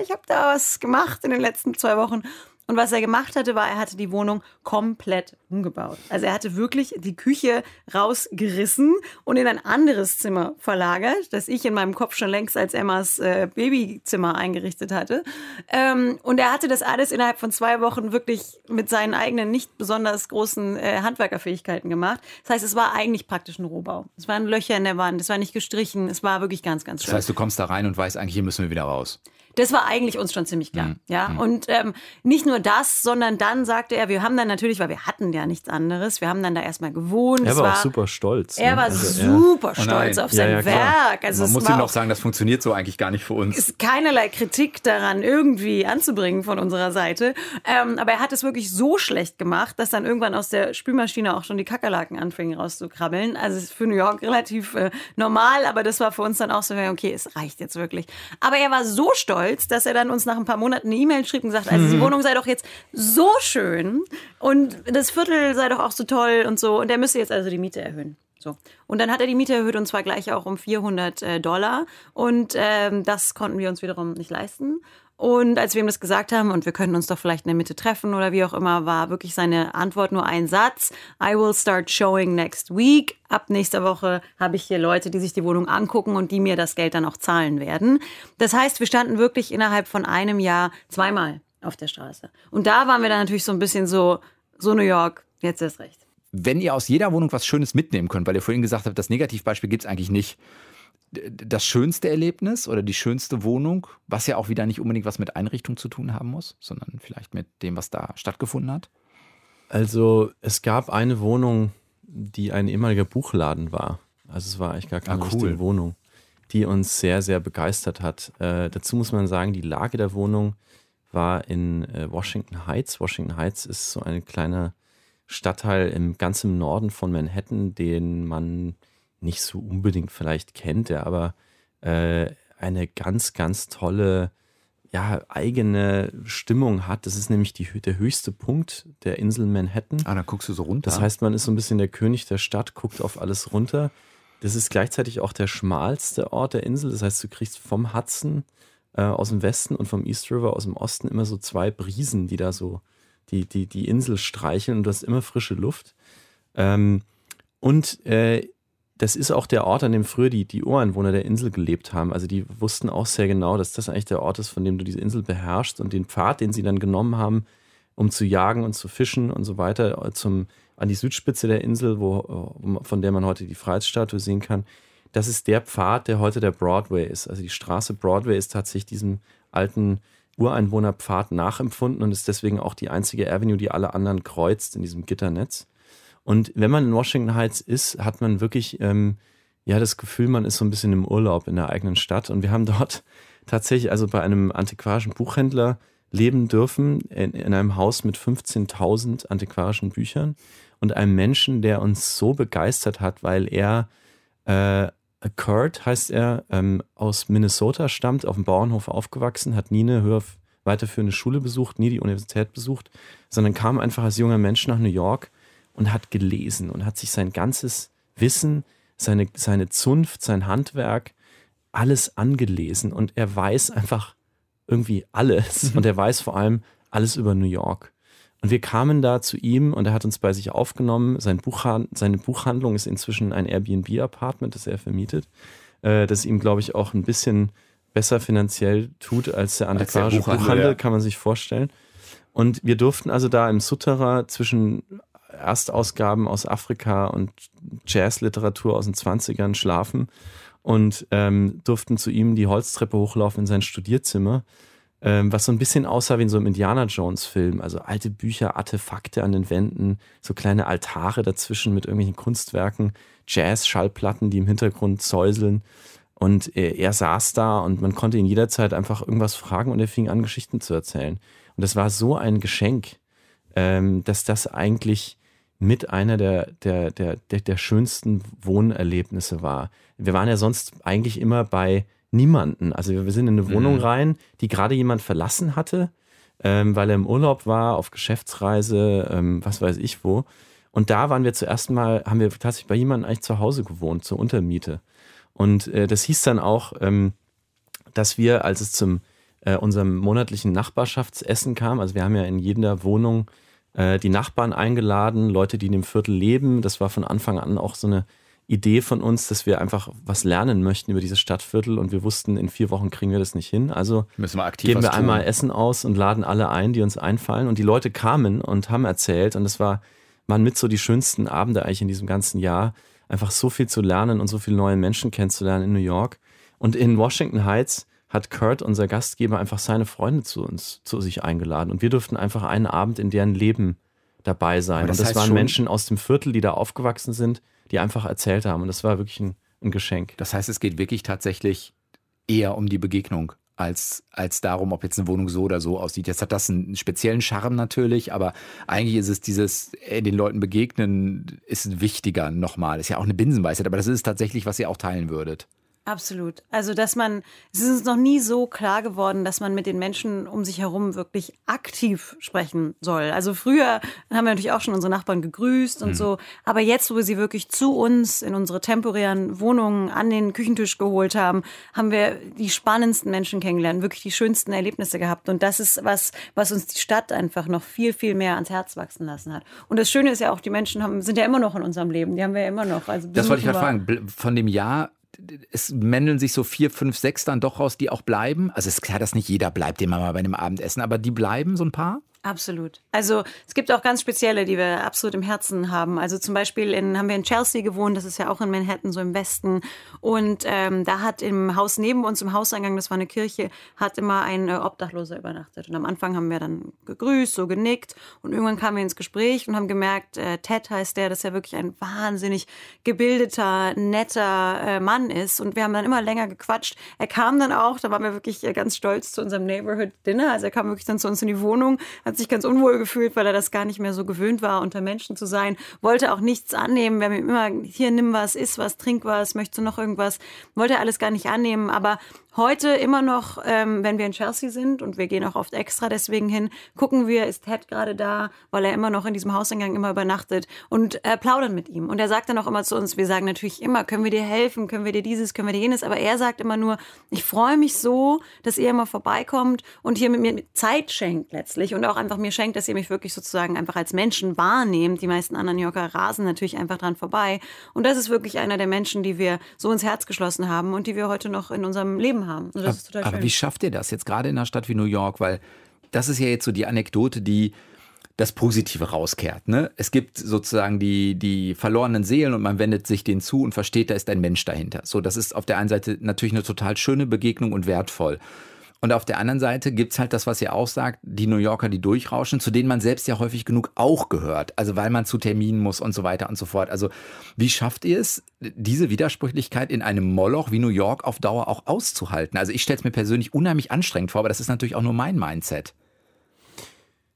ich habe da was gemacht in den letzten zwei Wochen. Und was er gemacht hatte, war, er hatte die Wohnung komplett umgebaut. Also er hatte wirklich die Küche rausgerissen und in ein anderes Zimmer verlagert, das ich in meinem Kopf schon längst als Emmas äh, Babyzimmer eingerichtet hatte. Ähm, und er hatte das alles innerhalb von zwei Wochen wirklich mit seinen eigenen nicht besonders großen äh, Handwerkerfähigkeiten gemacht. Das heißt, es war eigentlich praktisch ein Rohbau. Es waren Löcher in der Wand, es war nicht gestrichen, es war wirklich ganz, ganz schön. Das heißt, du kommst da rein und weißt eigentlich, hier müssen wir wieder raus. Das war eigentlich uns schon ziemlich klar. Mhm. Ja, mhm. und ähm, nicht nur das, sondern dann sagte er, wir haben dann natürlich, weil wir hatten ja nichts anderes, wir haben dann da erstmal gewohnt. Er war, war auch super stolz. Er ne? war also, super ja. stolz oh auf sein ja, ja, Werk. Also Man muss ihm noch sagen, das funktioniert so eigentlich gar nicht für uns. Ist keinerlei Kritik daran irgendwie anzubringen von unserer Seite. Ähm, aber er hat es wirklich so schlecht gemacht, dass dann irgendwann aus der Spülmaschine auch schon die Kakerlaken anfingen rauszukrabbeln. Also ist für New York relativ äh, normal, aber das war für uns dann auch so, okay, es reicht jetzt wirklich. Aber er war so stolz, stolz, dass er dann uns nach ein paar Monaten eine E-Mail schrieb und gesagt, also die mhm. Wohnung sei doch jetzt so schön und das Viertel sei doch auch so toll und so und er müsse jetzt also die Miete erhöhen. So. Und dann hat er die Miete erhöht und zwar gleich auch um 400 äh, Dollar. Und ähm, das konnten wir uns wiederum nicht leisten. Und als wir ihm das gesagt haben, und wir könnten uns doch vielleicht in der Mitte treffen oder wie auch immer, war wirklich seine Antwort nur ein Satz. I will start showing next week. Ab nächster Woche habe ich hier Leute, die sich die Wohnung angucken und die mir das Geld dann auch zahlen werden. Das heißt, wir standen wirklich innerhalb von einem Jahr zweimal auf der Straße. Und da waren wir dann natürlich so ein bisschen so, so New York, jetzt ist recht. Wenn ihr aus jeder Wohnung was Schönes mitnehmen könnt, weil ihr vorhin gesagt habt, das Negativbeispiel gibt es eigentlich nicht, das schönste Erlebnis oder die schönste Wohnung, was ja auch wieder nicht unbedingt was mit Einrichtung zu tun haben muss, sondern vielleicht mit dem, was da stattgefunden hat? Also es gab eine Wohnung, die ein ehemaliger Buchladen war. Also es war eigentlich gar keine ah, cool. richtige Wohnung, die uns sehr, sehr begeistert hat. Äh, dazu muss man sagen, die Lage der Wohnung war in äh, Washington Heights. Washington Heights ist so ein kleiner Stadtteil im ganzen Norden von Manhattan, den man nicht so unbedingt vielleicht kennt, der aber äh, eine ganz, ganz tolle ja, eigene Stimmung hat. Das ist nämlich die, der höchste Punkt der Insel Manhattan. Ah, da guckst du so runter. Das heißt, man ist so ein bisschen der König der Stadt, guckt auf alles runter. Das ist gleichzeitig auch der schmalste Ort der Insel. Das heißt, du kriegst vom Hudson äh, aus dem Westen und vom East River aus dem Osten immer so zwei Brisen, die da so die, die, die Insel streicheln und du hast immer frische Luft. Ähm, und äh, das ist auch der Ort, an dem früher die, die Ureinwohner der Insel gelebt haben. Also die wussten auch sehr genau, dass das eigentlich der Ort ist, von dem du diese Insel beherrschst und den Pfad, den sie dann genommen haben, um zu jagen und zu fischen und so weiter, zum, an die Südspitze der Insel, wo, von der man heute die Freiheitsstatue sehen kann. Das ist der Pfad, der heute der Broadway ist. Also die Straße Broadway ist tatsächlich diesem alten Ureinwohnerpfad nachempfunden und ist deswegen auch die einzige Avenue, die alle anderen kreuzt in diesem Gitternetz. Und wenn man in Washington Heights ist, hat man wirklich ähm, ja das Gefühl, man ist so ein bisschen im Urlaub in der eigenen Stadt. Und wir haben dort tatsächlich also bei einem antiquarischen Buchhändler leben dürfen, in, in einem Haus mit 15.000 antiquarischen Büchern und einem Menschen, der uns so begeistert hat, weil er äh, Kurt heißt er, ähm, aus Minnesota stammt, auf dem Bauernhof aufgewachsen, hat nie eine höher weiterführende Schule besucht, nie die Universität besucht, sondern kam einfach als junger Mensch nach New York und hat gelesen und hat sich sein ganzes Wissen, seine, seine Zunft, sein Handwerk, alles angelesen und er weiß einfach irgendwie alles mhm. und er weiß vor allem alles über New York. Und wir kamen da zu ihm und er hat uns bei sich aufgenommen. Sein Buchhand seine Buchhandlung ist inzwischen ein Airbnb-Apartment, das er vermietet, äh, das ihm, glaube ich, auch ein bisschen besser finanziell tut als der antiquarische Buchhandel, Buchhandel ja. kann man sich vorstellen. Und wir durften also da im Sutterer zwischen Erstausgaben aus Afrika und Jazzliteratur aus den 20ern schlafen und ähm, durften zu ihm die Holztreppe hochlaufen in sein Studierzimmer, ähm, was so ein bisschen aussah wie in so einem Indiana Jones-Film. Also alte Bücher, Artefakte an den Wänden, so kleine Altare dazwischen mit irgendwelchen Kunstwerken, Jazz-Schallplatten, die im Hintergrund säuseln. Und er, er saß da und man konnte ihn jederzeit einfach irgendwas fragen und er fing an, Geschichten zu erzählen. Und das war so ein Geschenk, ähm, dass das eigentlich mit einer der, der, der, der, der schönsten Wohnerlebnisse war. Wir waren ja sonst eigentlich immer bei niemanden. Also wir sind in eine Wohnung mhm. rein, die gerade jemand verlassen hatte, ähm, weil er im Urlaub war, auf Geschäftsreise, ähm, was weiß ich wo. Und da waren wir zuerst mal, haben wir tatsächlich bei jemandem eigentlich zu Hause gewohnt, zur Untermiete. Und äh, das hieß dann auch, ähm, dass wir, als es zum äh, unserem monatlichen Nachbarschaftsessen kam, also wir haben ja in jeder Wohnung äh, die Nachbarn eingeladen, Leute, die in dem Viertel leben. Das war von Anfang an auch so eine Idee von uns, dass wir einfach was lernen möchten über dieses Stadtviertel und wir wussten, in vier Wochen kriegen wir das nicht hin. Also Müssen wir aktiv geben wir tun. einmal Essen aus und laden alle ein, die uns einfallen. Und die Leute kamen und haben erzählt und es war, waren mit so die schönsten Abende eigentlich in diesem ganzen Jahr, einfach so viel zu lernen und so viele neue Menschen kennenzulernen in New York. Und in Washington Heights hat Kurt, unser Gastgeber, einfach seine Freunde zu uns, zu sich eingeladen. Und wir durften einfach einen Abend in deren Leben dabei sein. Das und das waren Menschen aus dem Viertel, die da aufgewachsen sind, die einfach erzählt haben. Und das war wirklich ein, ein Geschenk. Das heißt, es geht wirklich tatsächlich eher um die Begegnung als, als darum, ob jetzt eine Wohnung so oder so aussieht. Jetzt hat das einen speziellen Charme natürlich, aber eigentlich ist es dieses, äh, den Leuten begegnen, ist wichtiger nochmal. Ist ja auch eine Binsenweisheit, aber das ist tatsächlich, was ihr auch teilen würdet. Absolut. Also, dass man, es ist uns noch nie so klar geworden, dass man mit den Menschen um sich herum wirklich aktiv sprechen soll. Also früher haben wir natürlich auch schon unsere Nachbarn gegrüßt und mhm. so. Aber jetzt, wo wir sie wirklich zu uns in unsere temporären Wohnungen an den Küchentisch geholt haben, haben wir die spannendsten Menschen kennengelernt, wirklich die schönsten Erlebnisse gehabt. Und das ist was, was uns die Stadt einfach noch viel, viel mehr ans Herz wachsen lassen hat. Und das Schöne ist ja auch, die Menschen haben, sind ja immer noch in unserem Leben. Die haben wir ja immer noch. Also das wollte ich gerade fragen. Von dem Jahr es mändeln sich so vier, fünf, sechs dann doch raus, die auch bleiben. Also es ist klar, dass nicht jeder bleibt, den man mal bei einem Abendessen, aber die bleiben so ein paar? Absolut. Also es gibt auch ganz spezielle, die wir absolut im Herzen haben. Also zum Beispiel in, haben wir in Chelsea gewohnt, das ist ja auch in Manhattan, so im Westen. Und ähm, da hat im Haus neben uns, im Hauseingang, das war eine Kirche, hat immer ein äh, Obdachloser übernachtet. Und am Anfang haben wir dann gegrüßt, so genickt. Und irgendwann kamen wir ins Gespräch und haben gemerkt, äh, Ted heißt der, dass er wirklich ein wahnsinnig gebildeter, netter äh, Mann ist. Und wir haben dann immer länger gequatscht. Er kam dann auch, da waren wir wirklich äh, ganz stolz zu unserem Neighborhood Dinner. Also er kam wirklich dann zu uns in die Wohnung, hat sich ganz unwohl gefühlt, weil er das gar nicht mehr so gewöhnt war, unter Menschen zu sein, wollte auch nichts annehmen. Wir haben ihm immer, hier, nimm was, iss was, trink was, möchtest du noch irgendwas, wollte alles gar nicht annehmen, aber Heute immer noch, ähm, wenn wir in Chelsea sind und wir gehen auch oft extra deswegen hin, gucken wir, ist Ted gerade da, weil er immer noch in diesem Hauseingang immer übernachtet und äh, plaudern mit ihm. Und er sagt dann auch immer zu uns, wir sagen natürlich immer, können wir dir helfen, können wir dir dieses, können wir dir jenes, aber er sagt immer nur, ich freue mich so, dass ihr immer vorbeikommt und hier mit mir Zeit schenkt letztlich und auch einfach mir schenkt, dass ihr mich wirklich sozusagen einfach als Menschen wahrnehmt. Die meisten anderen New Yorker rasen natürlich einfach dran vorbei. Und das ist wirklich einer der Menschen, die wir so ins Herz geschlossen haben und die wir heute noch in unserem Leben haben. Also das aber, aber wie schafft ihr das jetzt gerade in einer Stadt wie New York? Weil das ist ja jetzt so die Anekdote, die das Positive rauskehrt. Ne? Es gibt sozusagen die, die verlorenen Seelen und man wendet sich denen zu und versteht, da ist ein Mensch dahinter. So, das ist auf der einen Seite natürlich eine total schöne Begegnung und wertvoll. Und auf der anderen Seite gibt es halt das, was ihr auch sagt, die New Yorker, die durchrauschen, zu denen man selbst ja häufig genug auch gehört. Also weil man zu Terminen muss und so weiter und so fort. Also wie schafft ihr es, diese Widersprüchlichkeit in einem Moloch wie New York auf Dauer auch auszuhalten? Also ich stelle es mir persönlich unheimlich anstrengend vor, aber das ist natürlich auch nur mein Mindset.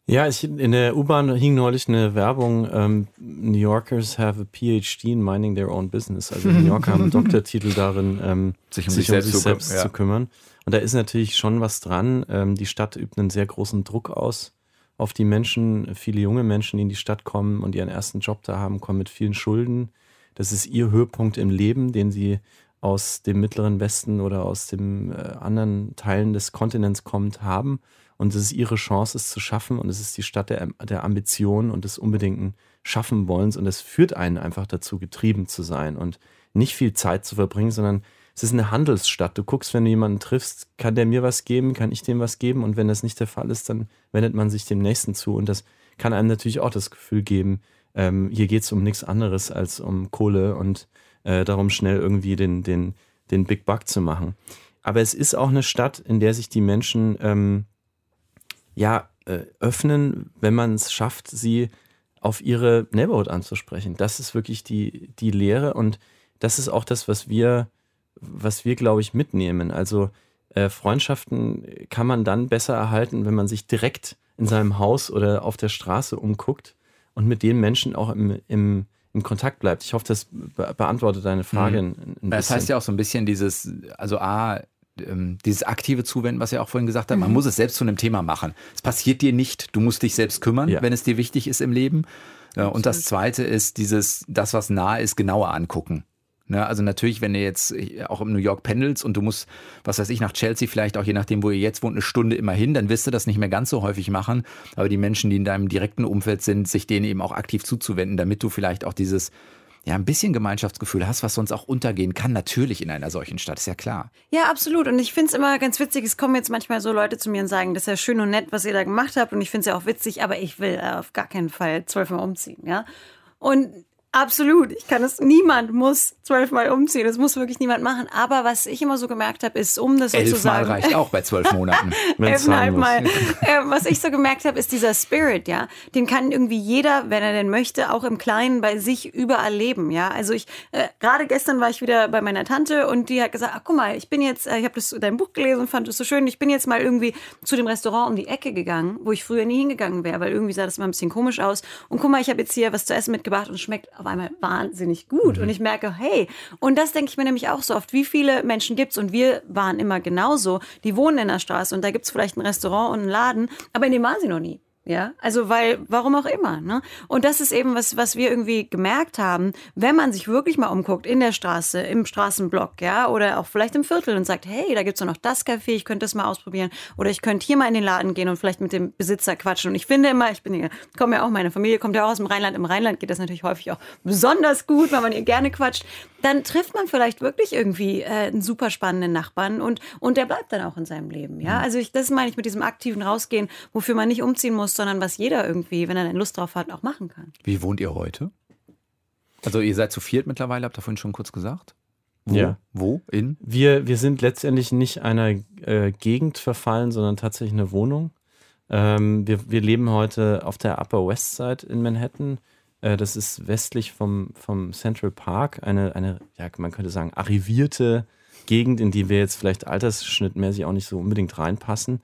Ja, ich, in der U-Bahn hing neulich eine Werbung, ähm, New Yorkers have a PhD in minding their own business. Also New Yorker haben einen Doktortitel darin, ähm, sich um sich, sich, um selbst, sich selbst ja. zu kümmern. Und da ist natürlich schon was dran. Ähm, die Stadt übt einen sehr großen Druck aus auf die Menschen. Viele junge Menschen, die in die Stadt kommen und ihren ersten Job da haben, kommen mit vielen Schulden. Das ist ihr Höhepunkt im Leben, den sie aus dem mittleren Westen oder aus den äh, anderen Teilen des Kontinents kommt, haben. Und es ist ihre Chance, es zu schaffen. Und es ist die Stadt der, der Ambition und des unbedingten Schaffenwollens. Und es führt einen einfach dazu, getrieben zu sein und nicht viel Zeit zu verbringen, sondern es ist eine Handelsstadt. Du guckst, wenn du jemanden triffst, kann der mir was geben, kann ich dem was geben? Und wenn das nicht der Fall ist, dann wendet man sich dem Nächsten zu. Und das kann einem natürlich auch das Gefühl geben, ähm, hier geht es um nichts anderes als um Kohle und äh, darum, schnell irgendwie den, den, den Big Buck zu machen. Aber es ist auch eine Stadt, in der sich die Menschen ähm, ja äh, öffnen, wenn man es schafft, sie auf ihre Neighborhood anzusprechen. Das ist wirklich die, die Lehre und das ist auch das, was wir was wir, glaube ich, mitnehmen. Also äh, Freundschaften kann man dann besser erhalten, wenn man sich direkt in seinem Haus oder auf der Straße umguckt und mit den Menschen auch im, im, im Kontakt bleibt. Ich hoffe, das be beantwortet deine Frage. Mhm. Ein, ein das heißt ja auch so ein bisschen dieses, also A, ähm, dieses aktive Zuwenden, was ihr auch vorhin gesagt habt, mhm. man muss es selbst zu einem Thema machen. Es passiert dir nicht, du musst dich selbst kümmern, ja. wenn es dir wichtig ist im Leben. Ja, und das zweite ist dieses, das, was nah ist, genauer angucken. Ne? Also natürlich, wenn du jetzt auch im New York pendelst und du musst, was weiß ich, nach Chelsea vielleicht auch je nachdem, wo ihr jetzt wohnt, eine Stunde immer hin, dann wirst du das nicht mehr ganz so häufig machen. Aber die Menschen, die in deinem direkten Umfeld sind, sich denen eben auch aktiv zuzuwenden, damit du vielleicht auch dieses ja, ein bisschen Gemeinschaftsgefühl hast, was sonst auch untergehen kann, natürlich in einer solchen Stadt, ist ja klar. Ja, absolut. Und ich finde es immer ganz witzig, es kommen jetzt manchmal so Leute zu mir und sagen, das ist ja schön und nett, was ihr da gemacht habt. Und ich finde es ja auch witzig, aber ich will auf gar keinen Fall zwölfmal umziehen, ja. Und Absolut. Ich kann es, niemand muss zwölfmal umziehen. Das muss wirklich niemand machen. Aber was ich immer so gemerkt habe, ist, um das Elf sozusagen. Mal reicht auch bei zwölf Monaten. Elfeinhalb Mal. Äh, was ich so gemerkt habe, ist dieser Spirit, ja. Den kann irgendwie jeder, wenn er denn möchte, auch im Kleinen bei sich überall leben, ja. Also ich, äh, gerade gestern war ich wieder bei meiner Tante und die hat gesagt, ach guck mal, ich bin jetzt, äh, ich habe dein Buch gelesen und fand es so schön. Ich bin jetzt mal irgendwie zu dem Restaurant um die Ecke gegangen, wo ich früher nie hingegangen wäre, weil irgendwie sah das immer ein bisschen komisch aus. Und guck mal, ich habe jetzt hier was zu essen mitgebracht und es schmeckt auf einmal wahnsinnig gut. Mhm. Und ich merke, hey, und das denke ich mir nämlich auch so oft, wie viele Menschen gibt es, und wir waren immer genauso, die wohnen in der Straße und da gibt es vielleicht ein Restaurant und einen Laden, aber in dem waren sie noch nie. Ja, also weil, warum auch immer. Ne? Und das ist eben was, was wir irgendwie gemerkt haben, wenn man sich wirklich mal umguckt in der Straße, im Straßenblock, ja, oder auch vielleicht im Viertel und sagt, hey, da gibt's doch noch das Café, ich könnte das mal ausprobieren. Oder ich könnte hier mal in den Laden gehen und vielleicht mit dem Besitzer quatschen. Und ich finde immer, ich bin ja, komme ja auch, meine Familie kommt ja auch aus dem Rheinland. Im Rheinland geht das natürlich häufig auch besonders gut, weil man hier gerne quatscht. Dann trifft man vielleicht wirklich irgendwie äh, einen super spannenden Nachbarn und, und der bleibt dann auch in seinem Leben. Ja, mhm. also ich, das meine ich mit diesem aktiven Rausgehen, wofür man nicht umziehen muss, sondern was jeder irgendwie, wenn er Lust drauf hat, auch machen kann. Wie wohnt ihr heute? Also ihr seid zu viert mittlerweile, habt ihr vorhin schon kurz gesagt. Wo? Ja. Wo? In? Wir, wir sind letztendlich nicht einer äh, Gegend verfallen, sondern tatsächlich eine Wohnung. Ähm, wir, wir leben heute auf der Upper West Side in Manhattan. Äh, das ist westlich vom, vom Central Park, eine, eine, ja, man könnte sagen, arrivierte Gegend, in die wir jetzt vielleicht altersschnittmäßig auch nicht so unbedingt reinpassen.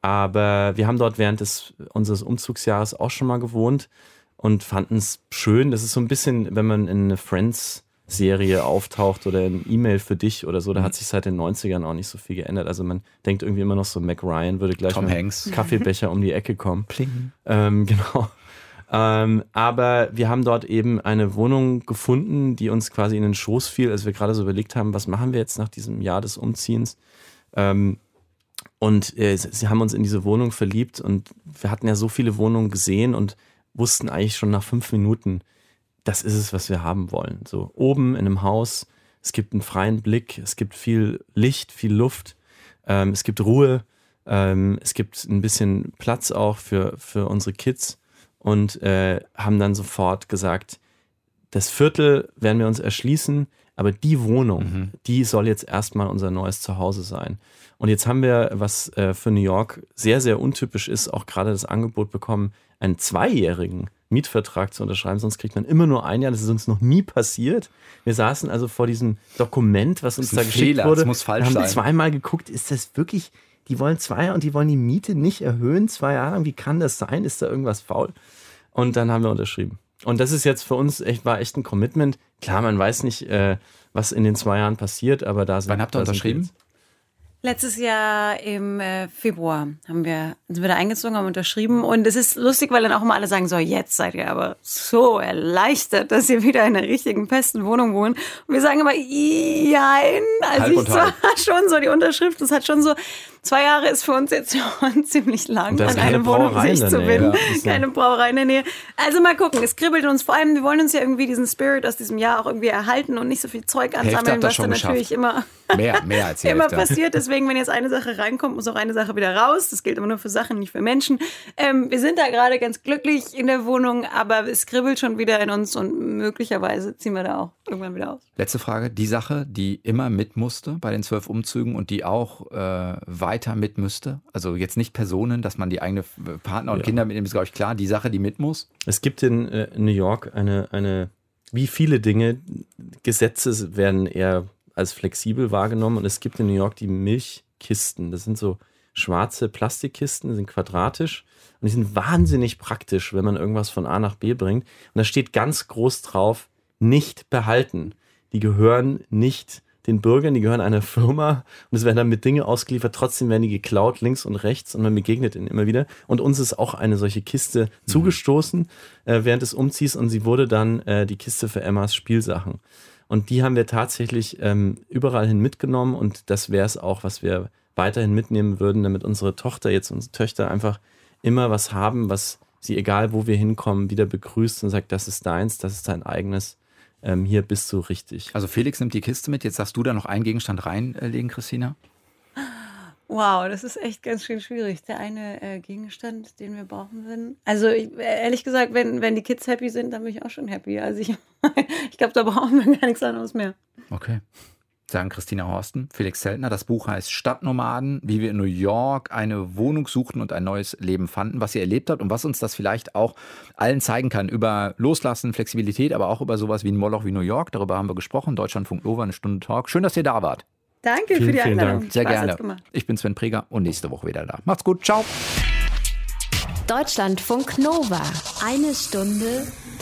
Aber wir haben dort während des, unseres Umzugsjahres auch schon mal gewohnt und fanden es schön. Das ist so ein bisschen, wenn man in eine Friends Serie auftaucht oder ein E-Mail für dich oder so, da hat sich seit den 90ern auch nicht so viel geändert. Also man denkt irgendwie immer noch so, Mac Ryan würde gleich Tom mit Hanks. Kaffeebecher um die Ecke kommen. Pling. Ähm, genau. Ähm, aber wir haben dort eben eine Wohnung gefunden, die uns quasi in den Schoß fiel, als wir gerade so überlegt haben, was machen wir jetzt nach diesem Jahr des Umziehens. Ähm, und äh, sie haben uns in diese Wohnung verliebt und wir hatten ja so viele Wohnungen gesehen und wussten eigentlich schon nach fünf Minuten, das ist es, was wir haben wollen. So oben in einem Haus, es gibt einen freien Blick, es gibt viel Licht, viel Luft, ähm, es gibt Ruhe, ähm, es gibt ein bisschen Platz auch für, für unsere Kids und äh, haben dann sofort gesagt, das Viertel werden wir uns erschließen, aber die Wohnung, Mhm. die soll jetzt erstmal unser neues Zuhause sein. Und jetzt haben wir, was äh, für New York sehr, sehr untypisch ist, auch gerade das Angebot bekommen, einen zweijährigen Mietvertrag zu unterschreiben, sonst kriegt man immer nur ein Jahr. Das ist uns noch nie passiert. Wir saßen also vor diesem Dokument, was uns da geschickt Fehler, wurde. das muss falsch wir haben sein. zweimal geguckt, ist das wirklich, die wollen zwei Jahre und die wollen die Miete nicht erhöhen, zwei Jahre lang. Wie kann das sein? Ist da irgendwas faul? Und dann haben wir unterschrieben. Und das ist jetzt für uns echt, war echt ein Commitment. Klar, man weiß nicht, äh, was in den zwei Jahren passiert, aber da sind Wann habt ihr unterschrieben? Letztes Jahr im äh, Februar haben wir, sind wir da eingezogen, haben unterschrieben. Und es ist lustig, weil dann auch immer alle sagen, so, jetzt seid ihr aber so erleichtert, dass ihr wieder in einer richtigen, festen Wohnung wohnt. Und wir sagen immer, jein. Also Halb ich zwar halb. schon so, die Unterschrift, das hat schon so, zwei Jahre ist für uns jetzt schon ziemlich lang, an eine Wohnung Brauerei sich zu Nähe. binden. Ja, Keine Brauerei in der Nähe. Also mal gucken, es kribbelt uns. Vor allem, wir wollen uns ja irgendwie diesen Spirit aus diesem Jahr auch irgendwie erhalten und nicht so viel Zeug ansammeln, was dann geschafft. natürlich immer Mehr, mehr als immer passiert. Deswegen, wenn jetzt eine Sache reinkommt, muss auch eine Sache wieder raus. Das gilt immer nur für Sachen, nicht für Menschen. Ähm, wir sind da gerade ganz glücklich in der Wohnung, aber es kribbelt schon wieder in uns und möglicherweise ziehen wir da auch irgendwann wieder aus. Letzte Frage. Die Sache, die immer mit musste bei den zwölf Umzügen und die auch äh, weiter mit müsste, also jetzt nicht Personen, dass man die eigene Partner und Ja. Kinder mitnimmt, ist, glaube ich, klar. Die Sache, die mit muss. Es gibt in, äh, New York eine, eine, wie viele Dinge, Gesetze werden eher als flexibel wahrgenommen und es gibt in New York die Milchkisten. Das sind so schwarze Plastikkisten, die sind quadratisch und die sind wahnsinnig praktisch, wenn man irgendwas von A nach B bringt. Und da steht ganz groß drauf, nicht behalten. Die gehören nicht den Bürgern, die gehören einer Firma und es werden damit Dinge ausgeliefert, trotzdem werden die geklaut links und rechts und man begegnet ihnen immer wieder. Und uns ist auch eine solche Kiste zugestoßen äh, während des Umziehs und sie wurde dann äh, die Kiste für Emmas Spielsachen. Und die haben wir tatsächlich ähm, überall hin mitgenommen und das wäre es auch, was wir weiterhin mitnehmen würden, damit unsere Tochter, jetzt unsere Töchter einfach immer was haben, was sie, egal wo wir hinkommen, wieder begrüßt und sagt, das ist deins, das ist dein eigenes, ähm, hier bist du richtig. Also Felix nimmt die Kiste mit. Jetzt darfst du da noch einen Gegenstand reinlegen, Christina. Wow, das ist echt ganz schön schwierig. Der eine äh, Gegenstand, den wir brauchen würden. Also ich, ehrlich gesagt, wenn, wenn die Kids happy sind, dann bin ich auch schon happy. Also ich, ich glaube, da brauchen wir gar nichts anderes mehr. Okay. Sagen Christina Horsten, Felix Zeltner. Das Buch heißt Stadtnomaden, wie wir in New York eine Wohnung suchten und ein neues Leben fanden, was ihr erlebt habt und was uns das vielleicht auch allen zeigen kann über Loslassen, Flexibilität, aber auch über sowas wie ein Moloch wie New York. Darüber haben wir gesprochen. Deutschlandfunk Nova, eine Stunde Talk. Schön, dass ihr da wart. Danke Vielen, für die Einladung. Dank. Sehr Spaß gerne. Ich bin Sven Preger und nächste Woche wieder da. Macht's gut. Ciao. Deutschlandfunk Nova. Eine Stunde